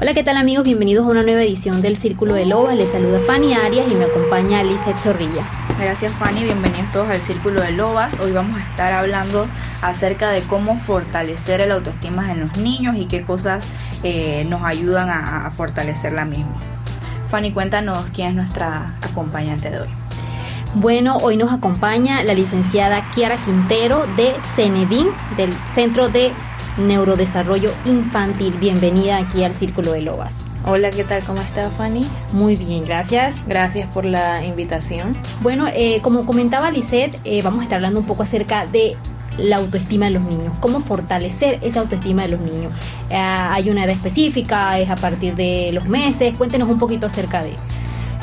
Hola, ¿qué tal amigos? Bienvenidos a una nueva edición del Círculo de Lobas. Les saluda Fanny Arias y me acompaña Lizeth Zorrilla. Gracias Fanny, bienvenidos todos al Círculo de Lobas. Hoy vamos a estar hablando acerca de cómo fortalecer el autoestima en los niños y qué cosas eh, nos ayudan a, a fortalecer la misma. Fanny, cuéntanos quién es nuestra acompañante de hoy. Bueno, hoy nos acompaña la licenciada Kiara Quintero de CENEDIN, del Centro de Neurodesarrollo Infantil. Bienvenida aquí al Círculo de Lobas. Hola, ¿qué tal? ¿Cómo está Fanny? Muy bien, gracias. Gracias por la invitación. Bueno, eh, como comentaba Lisette, eh, vamos a estar hablando un poco acerca de la autoestima de los niños, cómo fortalecer esa autoestima de los niños. Eh, hay una edad específica, es a partir de los meses, cuéntenos un poquito acerca de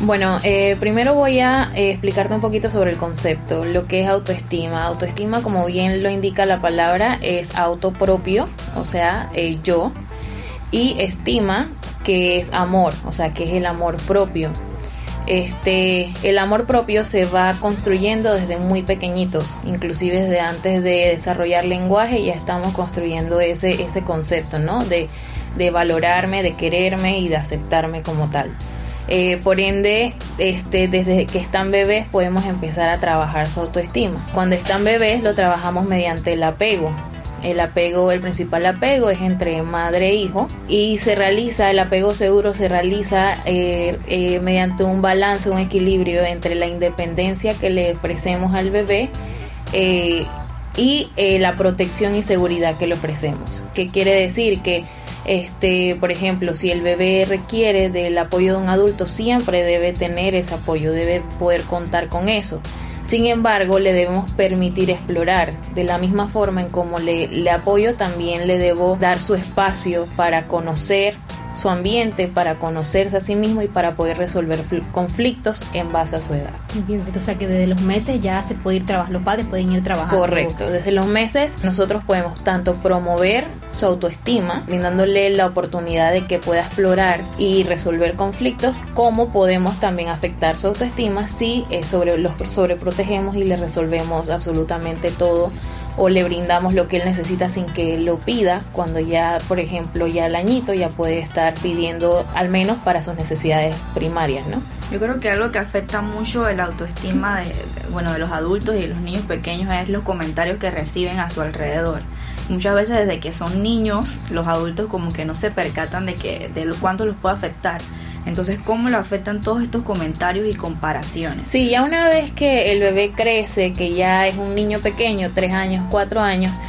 bueno, eh, primero voy a eh, explicarte un poquito sobre el concepto, lo que es autoestima. Autoestima, como bien lo indica la palabra, es auto propio, o sea, eh, yo, y estima, que es amor, o sea, que es el amor propio. Este, el amor propio se va construyendo desde muy pequeñitos, inclusive desde antes de desarrollar lenguaje ya estamos construyendo ese, ese concepto, ¿no? De, de valorarme, de quererme y de aceptarme como tal. Eh, por ende, este, desde que están bebés podemos empezar a trabajar su autoestima. Cuando están bebés lo trabajamos mediante el apego. El apego, el principal apego es entre madre e hijo y se realiza, el apego seguro se realiza eh, eh, mediante un balance, un equilibrio entre la independencia que le ofrecemos al bebé y la protección y seguridad que le ofrecemos. ¿Qué quiere decir? Que este, por ejemplo, si el bebé requiere del apoyo de un adulto, siempre debe tener ese apoyo, debe poder contar con eso. Sin embargo, le debemos permitir explorar. De la misma forma en como le, le apoyo, también le debo dar su espacio para conocer, su ambiente para conocerse a sí mismo y para poder resolver conflictos en base a su edad. Bien, o sea que desde los meses ya se puede ir trabajando, los padres pueden ir trabajando. Correcto, desde los meses nosotros podemos tanto promover su autoestima, brindándole la oportunidad de que pueda explorar y resolver conflictos, como podemos también afectar su autoestima si eh, sobre, los sobreprotegemos y le resolvemos absolutamente todo o le brindamos lo que él necesita sin que él lo pida, cuando ya, por ejemplo, ya el añito ya puede estar pidiendo al menos para sus necesidades primarias, ¿no? Yo creo que algo que afecta mucho el autoestima de, bueno, de los adultos y de los niños pequeños es los comentarios que reciben a su alrededor. Muchas veces desde que son niños, los adultos como que no se percatan de que de cuánto los puede afectar. Entonces, ¿cómo lo afectan todos estos comentarios y comparaciones? Sí, ya una vez que el bebé crece, que ya es un niño pequeño, tres años, cuatro años,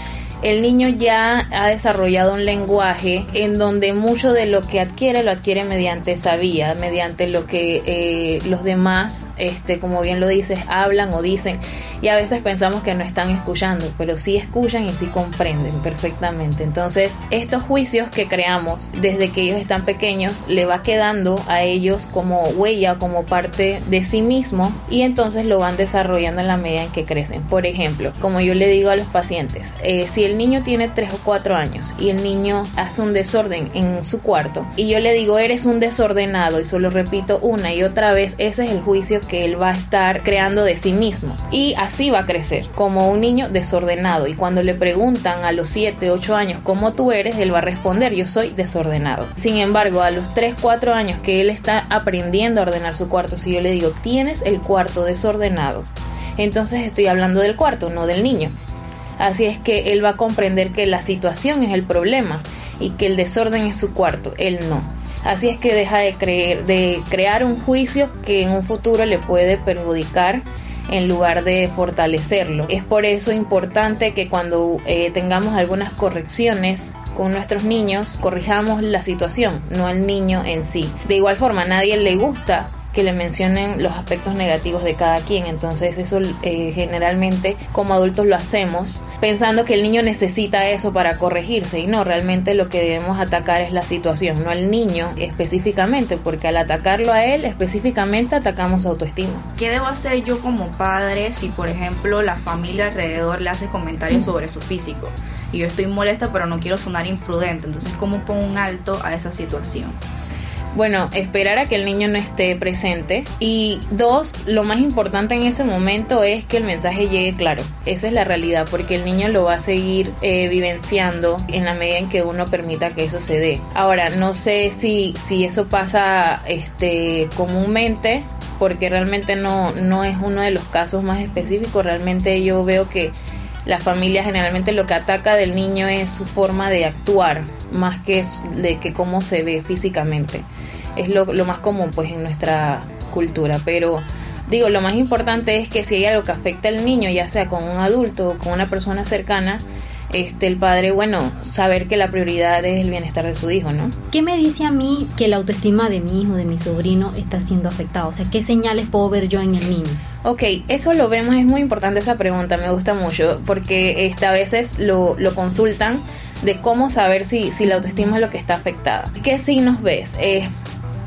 el niño ya ha desarrollado un lenguaje en donde mucho de lo que adquiere lo adquiere mediante esa vía, mediante lo que eh, los demás, este, como bien lo dices, hablan o dicen. Y a veces pensamos que no están escuchando, pero sí escuchan y sí comprenden perfectamente. Entonces, estos juicios que creamos desde que ellos están pequeños le va quedando a ellos como huella, como parte de sí mismo y entonces lo van desarrollando en la medida en que crecen. Por ejemplo, como yo le digo a los pacientes, eh, si el niño tiene 3 o 4 años y el niño hace un desorden en su cuarto y yo le digo eres un desordenado y solo repito una y otra vez, ese es el juicio que él va a estar creando de sí mismo y así va a crecer como un niño desordenado y cuando le preguntan a los 7, 8 años cómo tú eres, él va a responder yo soy desordenado. Sin embargo, a los 3, 4 años que él está aprendiendo a ordenar su cuarto, si yo le digo tienes el cuarto desordenado, entonces estoy hablando del cuarto, no del niño. Así es que él va a comprender que la situación es el problema y que el desorden es su cuarto, él no. Así es que deja de, crear un juicio que en un futuro le puede perjudicar en lugar de fortalecerlo. Es por eso importante que cuando eh, tengamos algunas correcciones con nuestros niños, corrijamos la situación, no el niño en sí. De igual forma, a nadie le gusta que le mencionen los aspectos negativos de cada quien. Entonces eso eh, generalmente como adultos lo hacemos pensando que el niño necesita eso para corregirse y no, realmente lo que debemos atacar es la situación, no al niño específicamente, porque al atacarlo a él específicamente atacamos autoestima. ¿Qué debo hacer yo como padre si por ejemplo la familia alrededor le hace comentarios sobre su físico? Y yo estoy molesta pero no quiero sonar imprudente, entonces ¿cómo pongo un alto a esa situación? Bueno, esperar a que el niño no esté presente. Y dos, lo más importante en ese momento es que el mensaje llegue claro. Esa es la realidad, porque el niño lo va a seguir eh, vivenciando en la medida en que uno permita que eso se dé. Ahora, no sé si, si eso pasa este, comúnmente, porque realmente no, no es uno de los casos más específicos. Realmente yo veo que la familia generalmente lo que ataca del niño es su forma de actuar, más que de que cómo se ve físicamente. Es lo, lo más común pues en nuestra cultura, pero digo, lo más importante es que si hay algo que afecta al niño, ya sea con un adulto o con una persona cercana, este, el padre, bueno, saber que la prioridad es el bienestar de su hijo, ¿no? ¿Qué me dice a mí que la autoestima de mi hijo, de mi sobrino, está siendo afectada? O sea, ¿qué señales puedo ver yo en el niño? Ok, eso lo vemos, es muy importante esa pregunta, me gusta mucho, porque este, a veces lo, lo consultan de cómo saber si, si la autoestima es lo que está afectada. ¿Qué signos ves? Eh,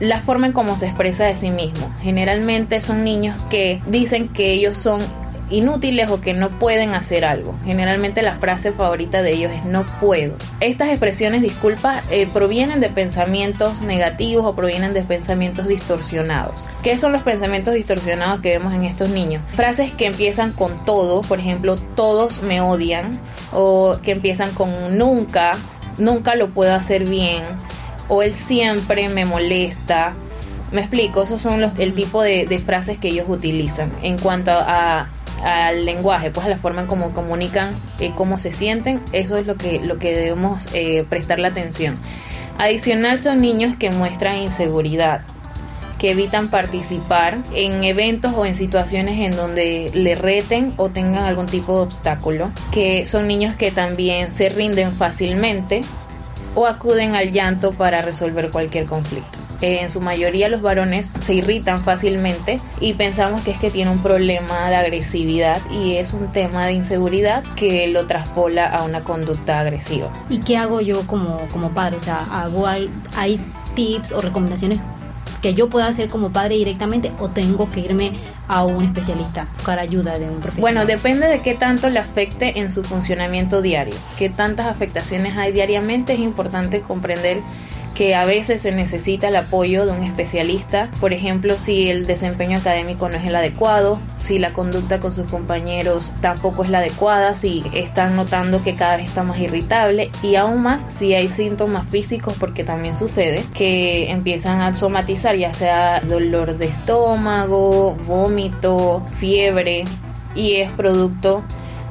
la forma en cómo se expresa de sí mismo. Generalmente son niños que dicen que ellos son inútiles o que no pueden hacer algo. Generalmente la frase favorita de ellos es no puedo. Estas expresiones, disculpa, eh, provienen de pensamientos negativos o provienen de pensamientos distorsionados. ¿Qué son los pensamientos distorsionados que vemos en estos niños? Frases que empiezan con todo, por ejemplo, todos me odian, o que empiezan con nunca, nunca lo puedo hacer bien, o él siempre me molesta. Me explico, esos son los, el tipo de frases que ellos utilizan. En cuanto a al lenguaje, pues a la forma en cómo comunican, eh, cómo se sienten, eso es lo que, lo que debemos eh, prestarle atención. Adicional son niños que muestran inseguridad, que evitan participar en eventos o en situaciones en donde le reten o tengan algún tipo de obstáculo, que son niños que también se rinden fácilmente o acuden al llanto para resolver cualquier conflicto en su mayoría los varones se irritan fácilmente y pensamos que es que tiene un problema de agresividad y es un tema de inseguridad que lo traspola a una conducta agresiva. ¿Y qué hago yo como, como padre? O sea, hago, hay tips o recomendaciones que yo pueda hacer como padre directamente o tengo que irme a un especialista, buscar ayuda de un profesional? Bueno, depende de qué tanto le afecte en su funcionamiento diario, qué tantas afectaciones hay diariamente, es importante comprender que a veces se necesita el apoyo de un especialista, por ejemplo, si el desempeño académico no es el adecuado, si la conducta con sus compañeros tampoco es la adecuada, si están notando que cada vez está más irritable y aún más si hay síntomas físicos, porque también sucede que empiezan a somatizar, ya sea dolor de estómago, vómito, fiebre, y es producto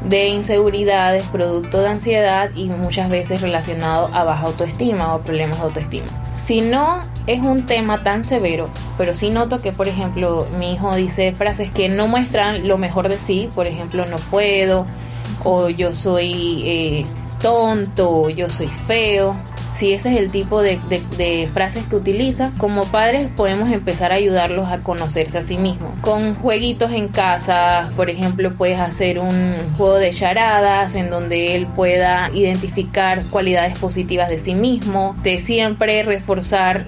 de inseguridades, producto de ansiedad y muchas veces relacionado a baja autoestima o problemas de autoestima. Si no es un tema tan severo, pero sí noto que, por ejemplo, mi hijo dice frases que no muestran lo mejor de sí, por ejemplo, no puedo, o yo soy eh, tonto, o yo soy feo, si ese es el tipo de, frases que utiliza, como padres podemos empezar a ayudarlos a conocerse a sí mismos. Con jueguitos en casa, por ejemplo, puedes hacer un juego de charadas en donde él pueda identificar cualidades positivas de sí mismo, de siempre reforzar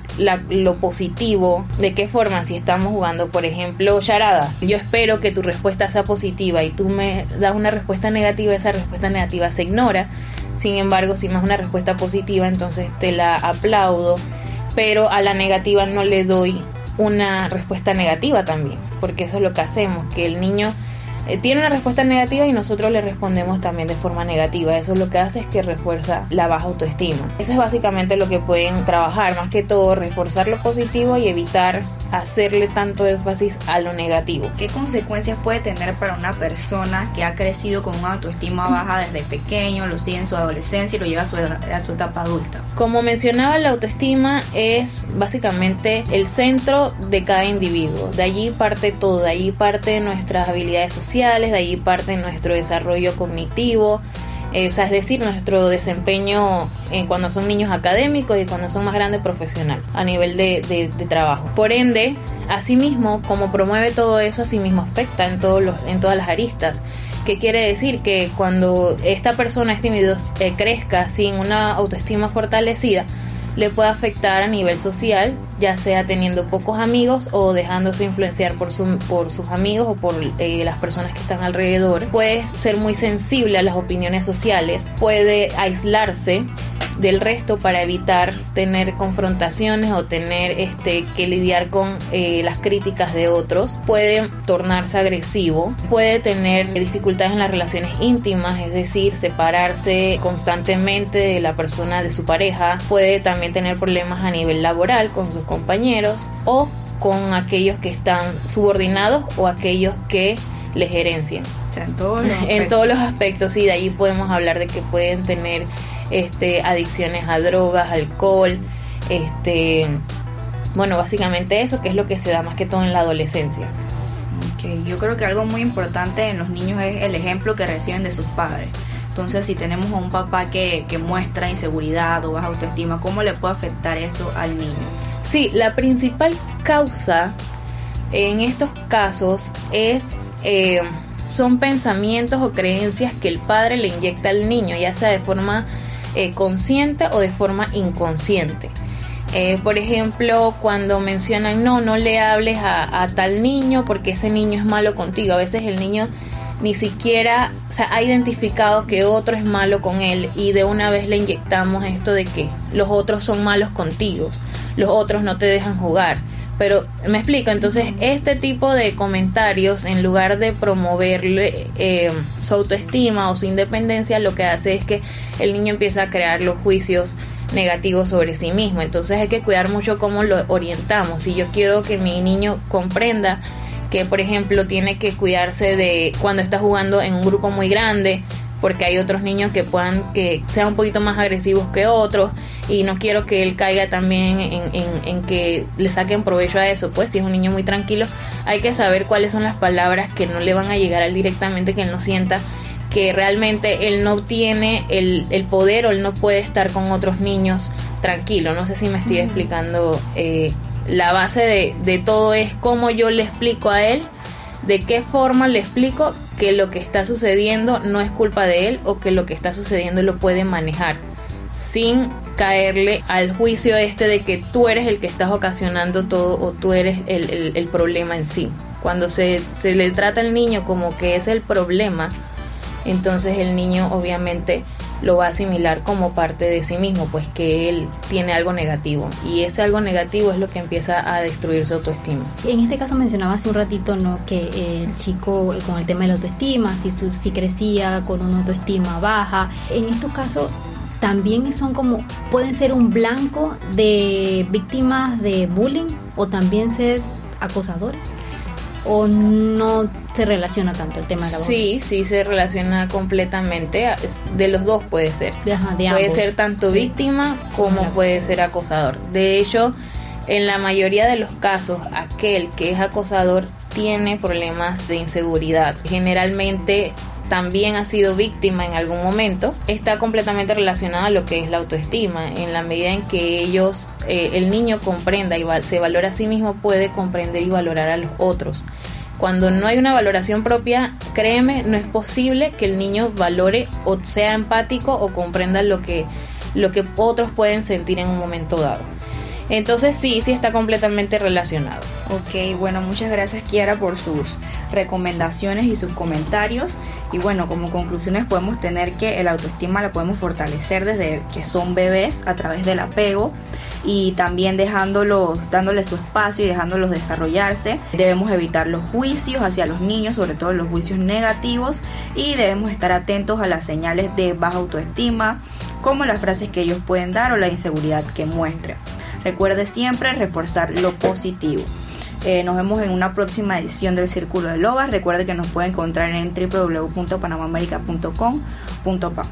lo positivo. ¿De qué forma? Si estamos jugando, por ejemplo, charadas, yo espero que tu respuesta sea positiva y tú me das una respuesta negativa, esa respuesta negativa se ignora sin embargo, si más una respuesta positiva, entonces te la aplaudo, pero a la negativa no le doy una respuesta negativa también, porque eso es lo que hacemos, que el niño eh, tiene una respuesta negativa y nosotros le respondemos también de forma negativa. Eso lo que hace es que refuerza la baja autoestima. Eso es básicamente lo que pueden trabajar, más que todo reforzar lo positivo y evitar hacerle tanto énfasis a lo negativo. ¿Qué consecuencias puede tener para una persona que ha crecido con una autoestima baja desde pequeño, lo sigue en su adolescencia y lo lleva a su, a su etapa adulta? Como mencionaba, la autoestima es básicamente el centro de cada individuo. De allí parte todo, de allí parte nuestras habilidades sociales de allí parte nuestro desarrollo cognitivo, eh, o sea, es decir, nuestro desempeño en cuando son niños académicos y cuando son más grandes profesional a nivel de, trabajo. Por ende, asimismo, como promueve todo eso, asimismo afecta en, todos los, en todas las aristas. ¿Qué quiere decir? Que cuando esta persona, este individuo, eh, crezca sin una autoestima fortalecida, le puede afectar a nivel social, ya sea teniendo pocos amigos o dejándose influenciar por, su, por sus amigos o por eh, las personas que están alrededor. Puede ser muy sensible a las opiniones sociales, puede aislarse del resto para evitar tener confrontaciones o tener este que lidiar con eh, las críticas de otros puede tornarse agresivo puede tener dificultades en las relaciones íntimas es decir separarse constantemente de la persona de su pareja puede también tener problemas a nivel laboral con sus compañeros o con aquellos que están subordinados o aquellos que les gerencian. en, todos los en todos los aspectos, y de ahí podemos hablar de que pueden tener este, adicciones a drogas, alcohol, este, bueno, básicamente eso, que es lo que se da más que todo en la adolescencia. Okay. Yo creo que algo muy importante en los niños es el ejemplo que reciben de sus padres. Entonces, si tenemos a un papá que, que muestra inseguridad o baja autoestima, ¿cómo le puede afectar eso al niño? Sí, la principal causa en estos casos es eh, son pensamientos o creencias que el padre le inyecta al niño, ya sea de forma eh, consciente o de forma inconsciente. Eh, por ejemplo, cuando mencionan, no, no le hables a, tal niño porque ese niño es malo contigo. A veces el niño ni siquiera ha identificado que otro es malo con él y de una vez le inyectamos esto de que los otros son malos contigo, los otros no te dejan jugar. Pero me explico, entonces este tipo de comentarios, en lugar de promoverle eh, su autoestima o su independencia, lo que hace es que el niño empieza a crear los juicios negativos sobre sí mismo. Entonces hay que cuidar mucho cómo lo orientamos. Si yo quiero que mi niño comprenda que, por ejemplo, tiene que cuidarse de cuando está jugando en un grupo muy grande, porque hay otros niños que puedan que sean un poquito más agresivos que otros y no quiero que él caiga también en, que le saquen provecho a eso pues si es un niño muy tranquilo hay que saber cuáles son las palabras que no le van a llegar a él directamente que él no sienta que realmente él no tiene el, el poder o él no puede estar con otros niños tranquilo. No sé si me estoy explicando eh, la base de, de todo es cómo yo le explico a él de qué forma le explico que lo que está sucediendo no es culpa de él o que lo que está sucediendo lo puede manejar sin caerle al juicio este de que tú eres el que estás ocasionando todo o tú eres el, problema en sí. Cuando se, se le trata al niño como que es el problema, entonces el niño obviamente lo va a asimilar como parte de sí mismo, pues que él tiene algo negativo y ese algo negativo es lo que empieza a destruir su autoestima. En este caso mencionaba hace un ratito ¿no? que el chico eh, con el tema de la autoestima, si, si crecía con una autoestima baja, en estos casos también son como, pueden ser un blanco de víctimas de bullying o también ser acosadores o no se relaciona tanto el tema de la Sí, sí se relaciona completamente. De los dos puede ser. puede ser tanto víctima como puede ser acosador. De hecho, en la mayoría de los casos, aquel que es acosador tiene problemas de inseguridad. Generalmente también ha sido víctima en algún momento, está completamente relacionada a lo que es la autoestima. En la medida en que ellos, eh, el niño comprenda y se valora a sí mismo, puede comprender y valorar a los otros. Cuando no hay una valoración propia, créeme, no es posible que el niño valore o sea empático o comprenda lo que, lo que otros pueden sentir en un momento dado. Entonces sí, sí está completamente relacionado. Ok, bueno, muchas gracias Kiara por sus recomendaciones y sus comentarios. Y bueno, como conclusiones podemos tener que el autoestima la podemos fortalecer desde que son bebés a través del apego y también dejándolos, dándoles su espacio y dejándolos desarrollarse. Debemos evitar los juicios hacia los niños, sobre todo los juicios negativos, y debemos estar atentos a las señales de baja autoestima, como las frases que ellos pueden dar o la inseguridad que muestren. Recuerde siempre reforzar lo positivo. Eh, nos vemos en una próxima edición del Círculo de Lobas. Recuerde que nos puede encontrar en www.panamamerica.com.pa.